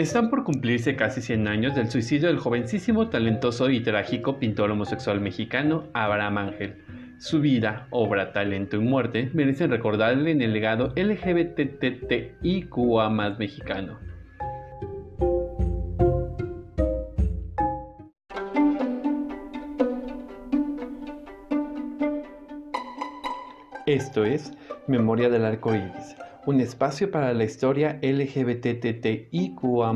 Están por cumplirse casi 100 años del suicidio del jovencísimo, talentoso y trágico pintor homosexual mexicano Abraham Ángel. Su vida, obra, talento y muerte merecen recordarle en el legado LGBTTIQA más mexicano. Esto es Memoria del Arco Iris un espacio para la historia LGBTTIQA.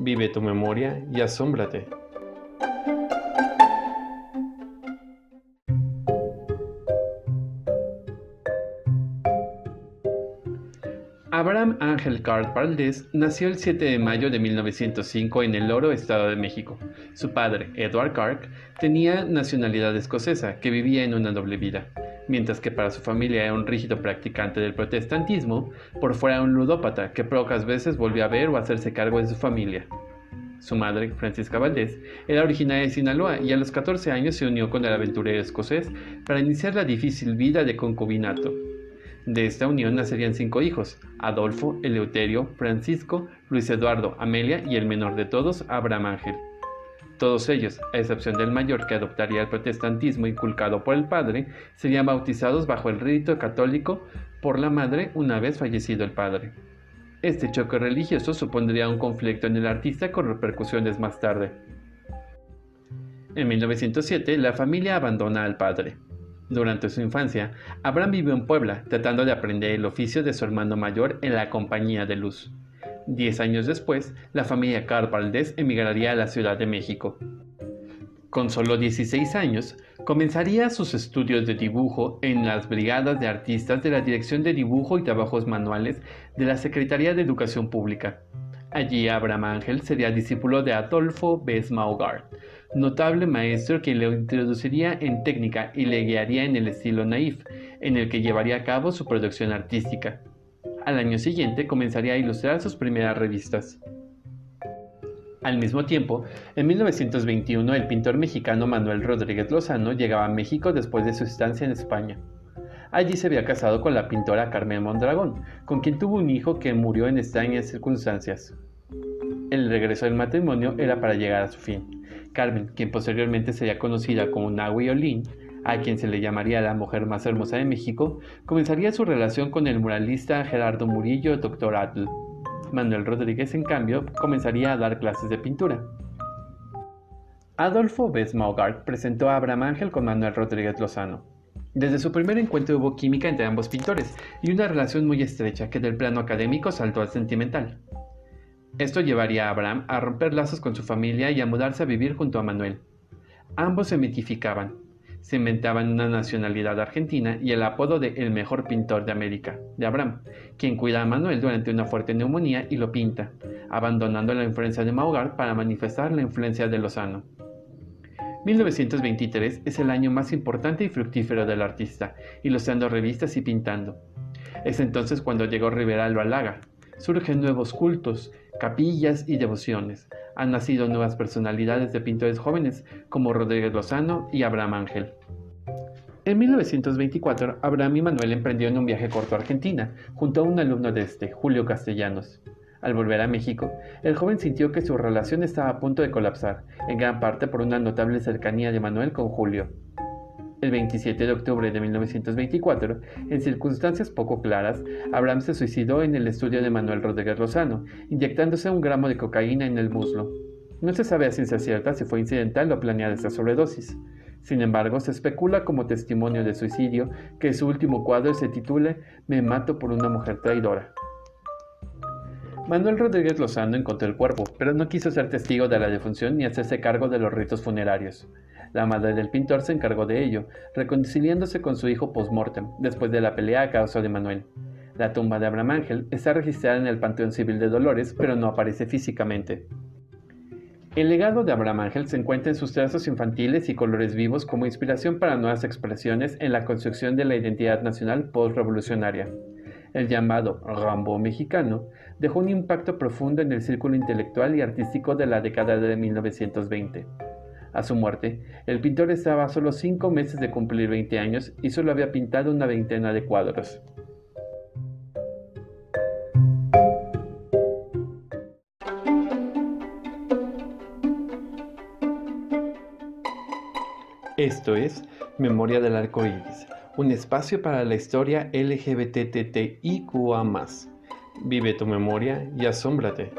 Vive tu memoria y asómbrate. Abraham Ángel Card Valdés nació el 7 de mayo de 1905 en el Oro, Estado de México. Su padre, Edward Clark, tenía nacionalidad escocesa, que vivía en una doble vida mientras que para su familia era un rígido practicante del protestantismo, por fuera un ludópata que pocas veces volvió a ver o hacerse cargo de su familia. Su madre, Francisca Valdés, era originaria de Sinaloa y a los 14 años se unió con el aventurero escocés para iniciar la difícil vida de concubinato. De esta unión nacerían cinco hijos, Adolfo, Eleuterio, Francisco, Luis Eduardo, Amelia y el menor de todos, Abraham Ángel. Todos ellos, a excepción del mayor que adoptaría el protestantismo inculcado por el padre, serían bautizados bajo el rito católico por la madre una vez fallecido el padre. Este choque religioso supondría un conflicto en el artista con repercusiones más tarde. En 1907, la familia abandona al padre. Durante su infancia, Abraham vivió en Puebla, tratando de aprender el oficio de su hermano mayor en la Compañía de Luz. Diez años después, la familia Carl Valdés emigraría a la Ciudad de México. Con solo 16 años, comenzaría sus estudios de dibujo en las brigadas de artistas de la Dirección de Dibujo y Trabajos Manuales de la Secretaría de Educación Pública. Allí Abraham Ángel sería discípulo de Adolfo Besmaugard, notable maestro quien le introduciría en técnica y le guiaría en el estilo naif, en el que llevaría a cabo su producción artística. Al año siguiente comenzaría a ilustrar sus primeras revistas. Al mismo tiempo, en 1921 el pintor mexicano Manuel Rodríguez Lozano llegaba a México después de su estancia en España. Allí se había casado con la pintora Carmen Mondragón, con quien tuvo un hijo que murió en extrañas circunstancias. El regreso del matrimonio era para llegar a su fin. Carmen, quien posteriormente sería conocida como Nahui Olin, a quien se le llamaría la mujer más hermosa de México, comenzaría su relación con el muralista Gerardo Murillo Dr. Atl. Manuel Rodríguez, en cambio, comenzaría a dar clases de pintura. Adolfo Besmaugard presentó a Abraham Ángel con Manuel Rodríguez Lozano. Desde su primer encuentro hubo química entre ambos pintores y una relación muy estrecha que del plano académico saltó al sentimental. Esto llevaría a Abraham a romper lazos con su familia y a mudarse a vivir junto a Manuel. Ambos se mitificaban, se una nacionalidad argentina y el apodo de el mejor pintor de América, de Abraham, quien cuida a Manuel durante una fuerte neumonía y lo pinta, abandonando la influencia de Maugar para manifestar la influencia de Lozano. 1923 es el año más importante y fructífero del artista, ilustrando revistas y pintando. Es entonces cuando llegó Rivera lo halaga. Surgen nuevos cultos, capillas y devociones, han nacido nuevas personalidades de pintores jóvenes como Rodríguez Lozano y Abraham Ángel. En 1924, Abraham y Manuel emprendieron un viaje corto a Argentina, junto a un alumno de este, Julio Castellanos. Al volver a México, el joven sintió que su relación estaba a punto de colapsar, en gran parte por una notable cercanía de Manuel con Julio. El 27 de octubre de 1924, en circunstancias poco claras, Abraham se suicidó en el estudio de Manuel Rodríguez Lozano, inyectándose un gramo de cocaína en el muslo. No se sabe a ciencia cierta si fue incidental o planeada esta sobredosis. Sin embargo, se especula como testimonio de suicidio que su último cuadro se titule Me mato por una mujer traidora. Manuel Rodríguez Lozano encontró el cuerpo, pero no quiso ser testigo de la defunción ni hacerse cargo de los ritos funerarios. La madre del pintor se encargó de ello, reconciliándose con su hijo post-mortem, después de la pelea a causa de Manuel. La tumba de Abraham Ángel está registrada en el Panteón Civil de Dolores, pero no aparece físicamente. El legado de Abraham Ángel se encuentra en sus trazos infantiles y colores vivos como inspiración para nuevas expresiones en la construcción de la identidad nacional post-revolucionaria el llamado Rambo mexicano, dejó un impacto profundo en el círculo intelectual y artístico de la década de 1920. A su muerte, el pintor estaba a solo cinco meses de cumplir 20 años y solo había pintado una veintena de cuadros. Esto es Memoria del Arco Iris, un espacio para la historia LGBTTIQA. Vive tu memoria y asómbrate.